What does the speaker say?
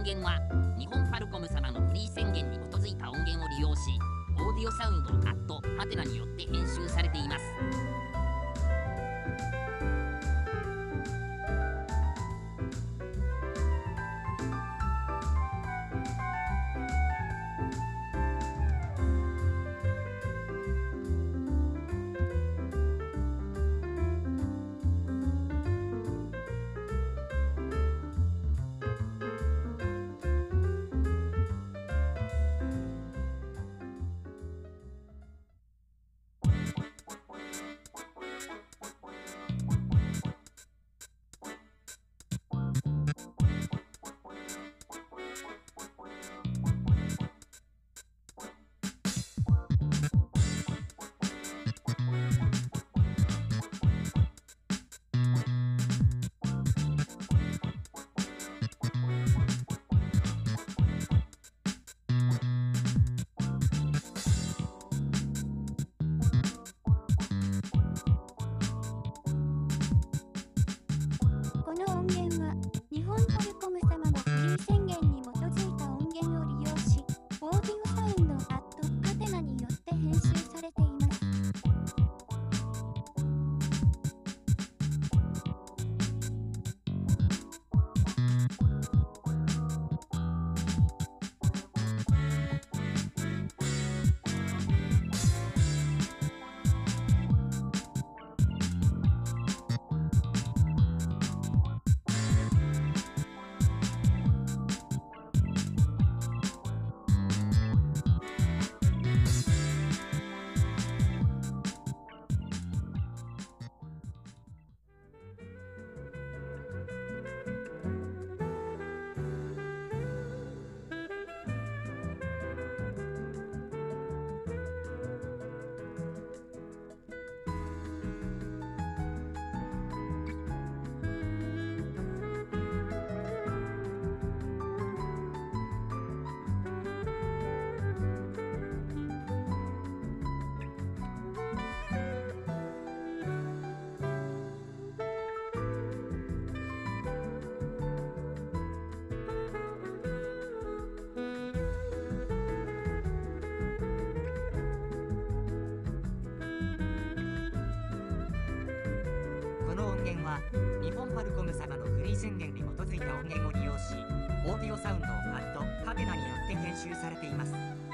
音源は日本ファルコム様のフリー宣言に基づいた音源を利用しオーディオサウンドアットハテナによって編集されています。音源は日本ファルコム様のフリー宣言に基づいた音源を利用しオーディオサウンドアットカテナによって編集されています。